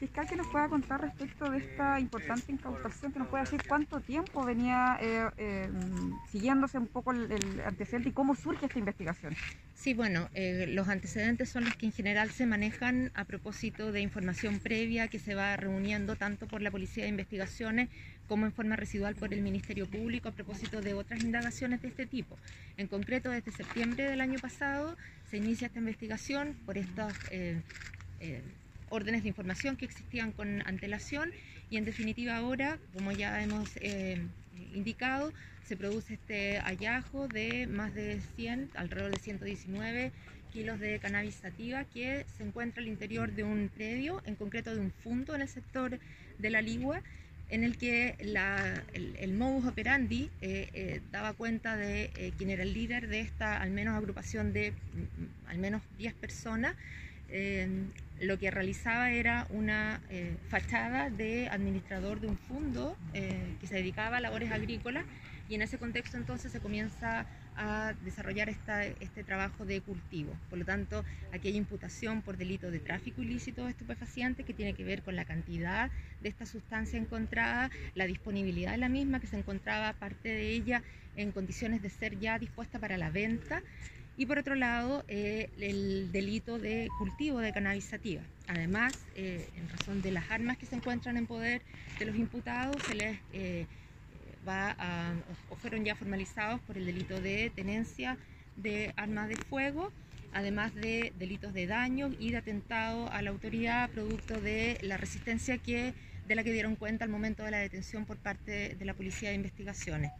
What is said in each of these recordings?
Fiscal, que nos pueda contar respecto de esta importante incautación, que nos pueda decir cuánto tiempo venía eh, eh, siguiéndose un poco el, antecedente y cómo surge esta investigación. Sí, bueno, eh, los antecedentes son los que en general se manejan a propósito de información previa que se va reuniendo tanto por la Policía de Investigaciones como en forma residual por el Ministerio Público a propósito de otras indagaciones de este tipo. En concreto, desde septiembre del año pasado se inicia esta investigación por estas órdenes de información que existían con antelación y en definitiva ahora, como ya hemos eh, indicado, se produce este hallazgo de más de 100, alrededor de 119 kilos de cannabis sativa que se encuentra al interior de un predio, en concreto de un fondo en el sector de la Ligua, en el que el, modus operandi eh, eh, daba cuenta de quién era el líder de esta al menos agrupación de mm, al menos 10 personas lo que realizaba era una eh, fachada de administrador de un fondo eh, que se dedicaba a labores agrícolas y en ese contexto entonces se comienza a desarrollar este trabajo de cultivo. Por lo tanto, aquí hay imputación por delito de tráfico ilícito de estupefacientes que tiene que ver con la cantidad de esta sustancia encontrada, la disponibilidad de la misma, que se encontraba parte de ella en condiciones de ser ya dispuesta para la venta y por otro lado eh, el delito de cultivo de cannabis sativa. Además, eh, en razón de las armas que se encuentran en poder de los imputados, se les eh, va a, fueron ya formalizados por el delito de tenencia de armas de fuego, además de delitos de daño y de atentado a la autoridad producto de la resistencia que, de la que dieron cuenta al momento de la detención por parte de la Policía de Investigaciones.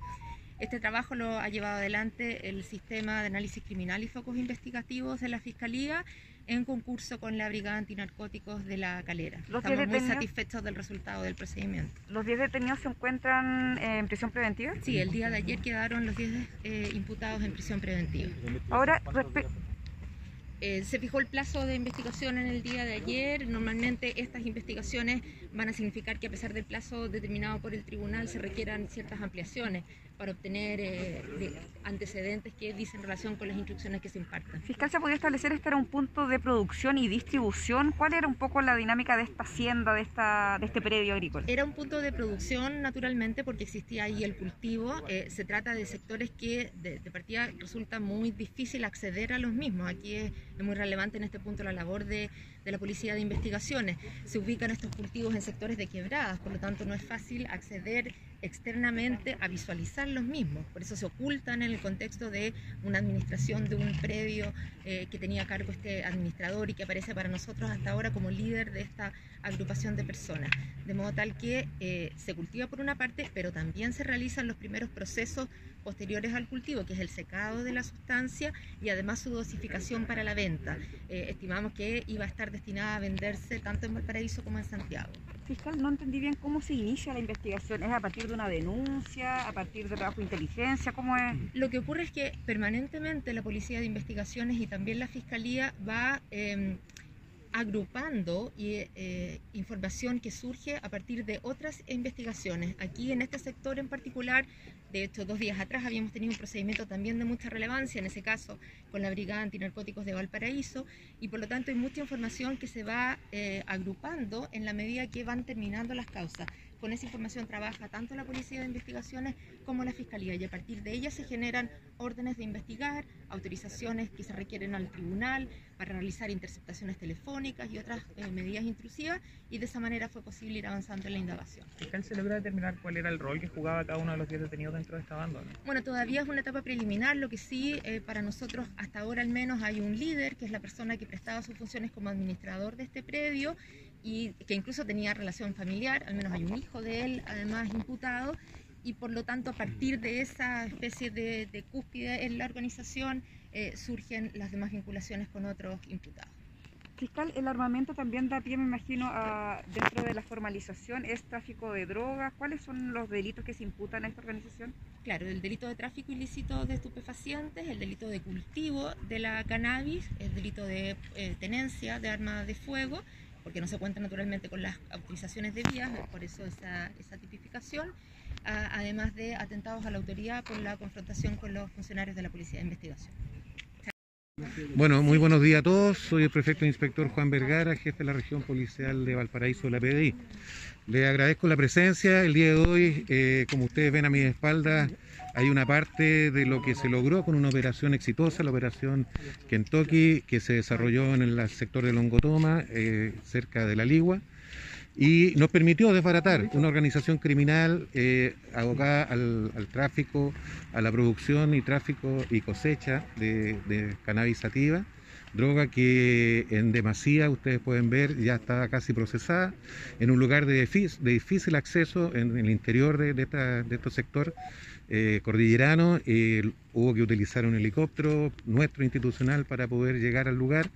Este trabajo lo ha llevado adelante el Sistema de Análisis Criminal y Focos Investigativos de la Fiscalía en concurso con la Brigada Antinarcóticos de la Calera. Estamos muy satisfechos del resultado del procedimiento. ¿Los 10 detenidos se encuentran en prisión preventiva? Sí, el día de ayer quedaron los 10 eh, imputados en prisión preventiva. Ahora, eh, se fijó el plazo de investigación en el día de ayer. Normalmente estas investigaciones van a significar que a pesar del plazo determinado por el tribunal se requieran ciertas ampliaciones para obtener eh, antecedentes que dicen relación con las instrucciones que se impartan. Fiscal, ¿se podía establecer este era un punto de producción y distribución? ¿Cuál era un poco la dinámica de esta hacienda, de, esta, de este predio agrícola? Era un punto de producción, naturalmente, porque existía ahí el cultivo. Eh, se trata de sectores que de, partida resulta muy difícil acceder a los mismos. Aquí es, es muy relevante en este punto la labor de, de la Policía de Investigaciones. Se ubican estos cultivos en sectores de quebradas, por lo tanto no es fácil acceder externamente a visualizar los mismos. Por eso se ocultan en el contexto de una administración de un predio eh, que tenía a cargo este administrador y que aparece para nosotros hasta ahora como líder de esta agrupación de personas. De modo tal que eh, se cultiva por una parte, pero también se realizan los primeros procesos posteriores al cultivo, que es el secado de la sustancia y además su dosificación para la venta. Eh, estimamos que iba a estar destinada a venderse tanto en Valparaíso como en Santiago. Fiscal, no entendí bien cómo se inicia la investigación. ¿Es a partir de una denuncia, a partir de trabajo de inteligencia? ¿Cómo es? Lo que ocurre es que permanentemente la Policía de Investigaciones y también la Fiscalía va... Eh, agrupando eh, información que surge a partir de otras investigaciones. Aquí en este sector en particular, de hecho dos días atrás habíamos tenido un procedimiento también de mucha relevancia, en ese caso con la Brigada Antinarcóticos de Valparaíso, y por lo tanto hay mucha información que se va eh, agrupando en la medida que van terminando las causas. Con esa información trabaja tanto la Policía de Investigaciones como la Fiscalía y a partir de ella se generan órdenes de investigar, autorizaciones que se requieren al tribunal para realizar interceptaciones telefónicas y otras eh, medidas intrusivas y de esa manera fue posible ir avanzando en la indagación. ¿Fiscal se logra determinar cuál era el rol que jugaba cada uno de los 10 detenidos dentro de esta banda? Bueno, todavía es una etapa preliminar, lo que sí eh, para nosotros hasta ahora al menos hay un líder que es la persona que prestaba sus funciones como administrador de este predio y que incluso tenía relación familiar, al menos hay un hijo de él, además imputado, y por lo tanto a partir de esa especie de, cúspide en la organización eh, surgen las demás vinculaciones con otros imputados. Fiscal, el armamento también da pie, me imagino, a, dentro de la formalización, es tráfico de drogas. ¿Cuáles son los delitos que se imputan a esta organización? Claro, el delito de tráfico ilícito de estupefacientes, el delito de cultivo de la cannabis, el delito de eh, tenencia de armas de fuego porque no se cuenta naturalmente con las autorizaciones de vías, por eso esa, esa tipificación, además de atentados a la autoridad por la confrontación con los funcionarios de la Policía de Investigación. Bueno, muy buenos días a todos. Soy el prefecto inspector Juan Vergara, jefe de la región policial de Valparaíso de la PDI. Le agradezco la presencia. El día de hoy, eh, como ustedes ven a mi espalda, hay una parte de lo que se logró con una operación exitosa, la operación Kentucky, que se desarrolló en el sector de Longotoma, eh, cerca de la Ligua y nos permitió desbaratar una organización criminal eh, abocada al, tráfico, a la producción y tráfico y cosecha de, de cannabis sativa, droga que en demasía, ustedes pueden ver, ya está casi procesada, en un lugar de, difícil, acceso en, el interior de, de, de este sector eh, cordillerano, eh, hubo que utilizar un helicóptero nuestro institucional para poder llegar al lugar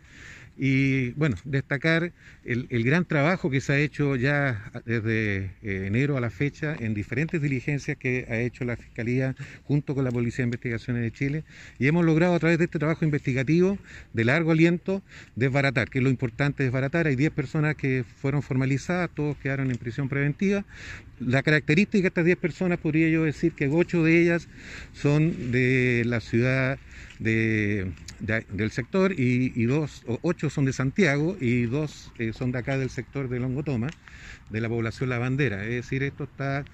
y bueno, destacar el, gran trabajo que se ha hecho ya desde eh, enero a la fecha en diferentes diligencias que ha hecho la Fiscalía junto con la Policía de Investigaciones de Chile y hemos logrado a través de este trabajo investigativo de largo aliento desbaratar, que es lo importante desbaratar. Hay 10 personas que fueron formalizadas, todos quedaron en prisión preventiva. La característica de estas 10 personas podría yo decir que 8 de ellas son de la ciudad de, del sector y, dos, o ocho son de Santiago y dos eh, son de acá del sector de Longotoma, de la población La Bandera. Es decir, esto está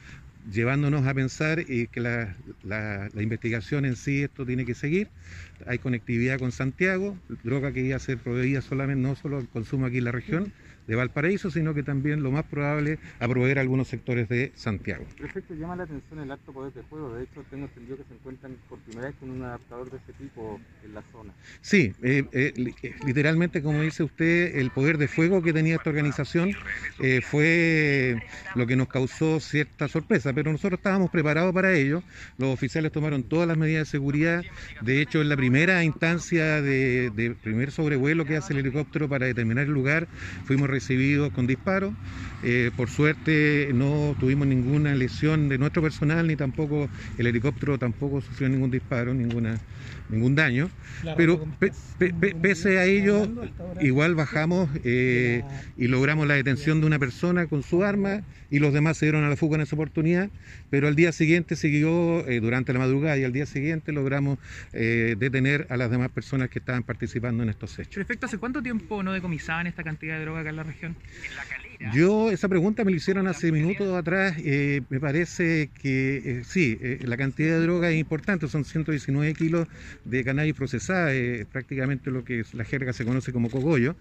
llevándonos a pensar y que la, la, investigación en sí esto tiene que seguir. Hay conectividad con Santiago, droga que iba a ser proveída solamente, no solo al consumo aquí en la región, de Valparaíso, sino que también lo más probable a proveer algunos sectores de Santiago. Perfecto, llama la atención el alto poder de fuego. De hecho, tengo entendido que se encuentran por primera vez con un adaptador de ese tipo en la zona. Sí, eh, eh, eh, literalmente, como dice usted, el poder de fuego que tenía esta organización fue lo que nos causó cierta sorpresa, pero nosotros estábamos preparados para ello. Los oficiales tomaron todas las medidas de seguridad. De hecho, en la primera instancia de, de primer sobrevuelo que hace el helicóptero para determinar el lugar, fuimos recibidos con disparos. Eh, por suerte no tuvimos ninguna lesión de nuestro personal, ni tampoco el helicóptero tampoco sufrió ningún disparo, ninguna, ningún daño. Pero pese a ello, igual bajamos eh, y logramos la detención de una persona con su arma y los demás se dieron a la fuga en esa oportunidad. Pero al día siguiente siguió, eh, durante la madrugada y al día siguiente logramos detener a las demás personas que estaban participando en estos hechos. Perfecto, ¿hace cuánto tiempo no decomisaban esta cantidad de droga acá en la Yo, esa pregunta me la hicieron hace minutos atrás, eh, me parece que eh, sí, eh, la cantidad de droga es importante, son 119 kilos de cannabis procesada, prácticamente lo que la jerga se conoce como cogollo,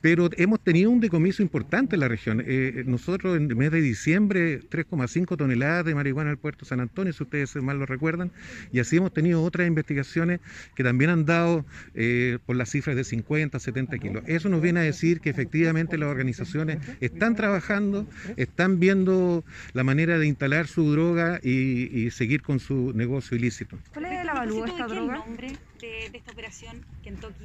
pero hemos tenido un decomiso importante en la región. nosotros en el mes de diciembre, 3,5 toneladas de marihuana al puerto San Antonio, si ustedes mal lo recuerdan, y así hemos tenido otras investigaciones que también han dado por las cifras de 50, 70 kilos. Eso nos viene a decir que efectivamente las organizaciones están trabajando, están viendo la manera de instalar su droga y, seguir con su negocio ilícito. ¿Cuál es el avalúo de esta droga? el nombre de, esta operación Kentucky?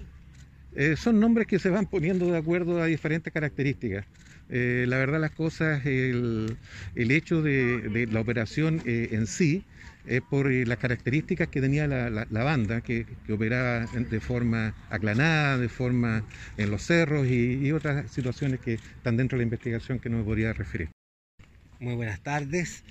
Eh, son nombres que se van poniendo de acuerdo a diferentes características. Eh, la verdad las cosas, el, hecho de, la operación eh, en sí es por eh, las características que tenía la, banda, que, operaba de forma aclanada, de forma en los cerros y, otras situaciones que están dentro de la investigación que no me podría referir. Muy buenas tardes.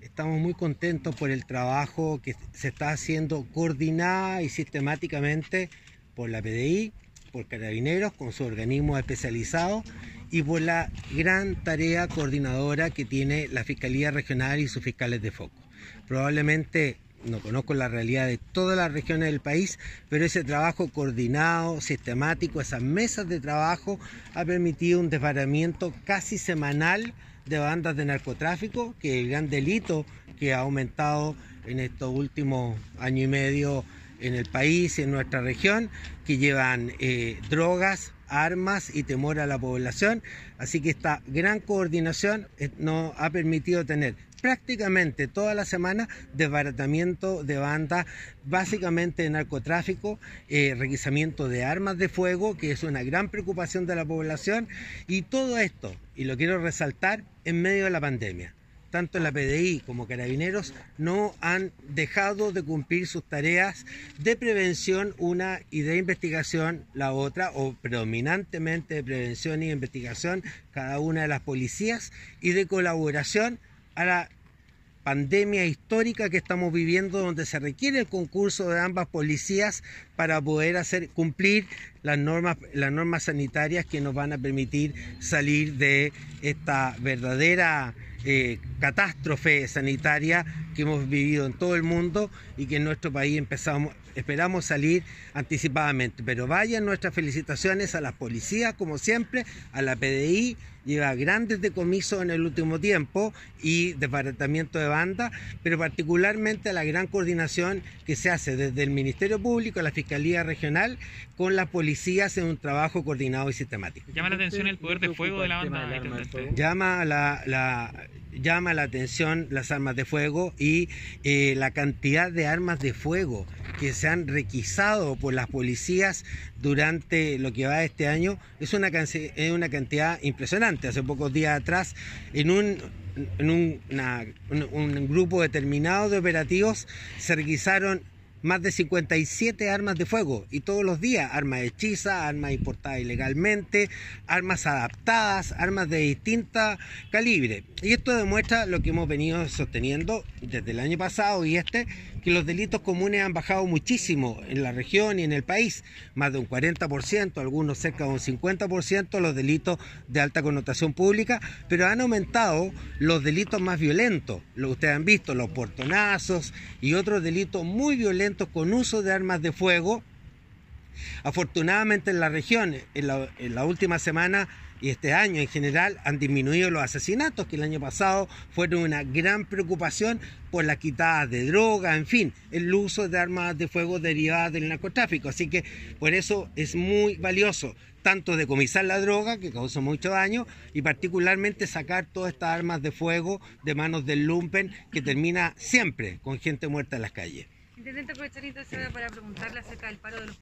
Estamos muy contentos por el trabajo que se está haciendo coordinada y sistemáticamente por la PDI, por Carabineros, con su organismo especializado y por la gran tarea coordinadora que tiene la Fiscalía Regional y sus fiscales de foco. Probablemente no conozco la realidad de todas las regiones del país, pero ese trabajo coordinado, sistemático, esas mesas de trabajo ha permitido un desbaramiento casi semanal de bandas de narcotráfico, que es el gran delito que ha aumentado en estos últimos años y medio en el país en nuestra región, que llevan eh, drogas, armas y temor a la población. Así que esta gran coordinación eh, nos ha permitido tener prácticamente toda la semana desbaratamiento de bandas, básicamente de narcotráfico, eh, requisamiento de armas de fuego, que es una gran preocupación de la población, y todo esto, y lo quiero resaltar, en medio de la pandemia. Tanto la PDI como Carabineros no han dejado de cumplir sus tareas de prevención una y de investigación la otra, o predominantemente de prevención y investigación cada una de las policías y de colaboración a la pandemia histórica que estamos viviendo donde se requiere el concurso de ambas policías para poder hacer cumplir las normas, las normas sanitarias que nos van a permitir salir de esta verdadera eh, catástrofe sanitaria que hemos vivido en todo el mundo y que en nuestro país empezamos, esperamos salir anticipadamente. Pero vayan nuestras felicitaciones a las policías, como siempre, a la PDI, lleva grandes decomisos en el último tiempo y desbaratamiento de banda, pero particularmente a la gran coordinación que se hace desde el Ministerio Público a la Fiscalía Regional con las policías en un trabajo coordinado y sistemático. Llama la atención el poder de fuego de la banda. llama la, la- llama la atención las armas de fuego y eh, la cantidad de armas de fuego que se han requisado por las policías durante lo que va este año es una, es una cantidad impresionante. Hace pocos días atrás, en un, en un grupo determinado de operativos, se requisaron más de 57 armas de fuego y todos los días armas hechizas, armas importadas ilegalmente, armas adaptadas, armas de distinta calibre. Y esto demuestra lo que hemos venido sosteniendo desde el año pasado y este, que los delitos comunes han bajado muchísimo en la región y en el país, más de un 40%, algunos cerca de un 50% los delitos de alta connotación pública, pero han aumentado los delitos más violentos. Lo ustedes han visto, los portonazos y otros delitos muy violentos con uso de armas de fuego. Afortunadamente en la región, en la, en la última semana y este año en general han disminuido los asesinatos que el año pasado fueron una gran preocupación por las quitadas de droga, en fin, el uso de armas de fuego derivadas del narcotráfico. Así que por eso es muy valioso tanto decomisar la droga, que causa mucho daño, y particularmente sacar todas estas armas de fuego de manos del lumpen, que termina siempre con gente muerta en las calles. Intendente aprovechar entonces para preguntarle acerca del paro de los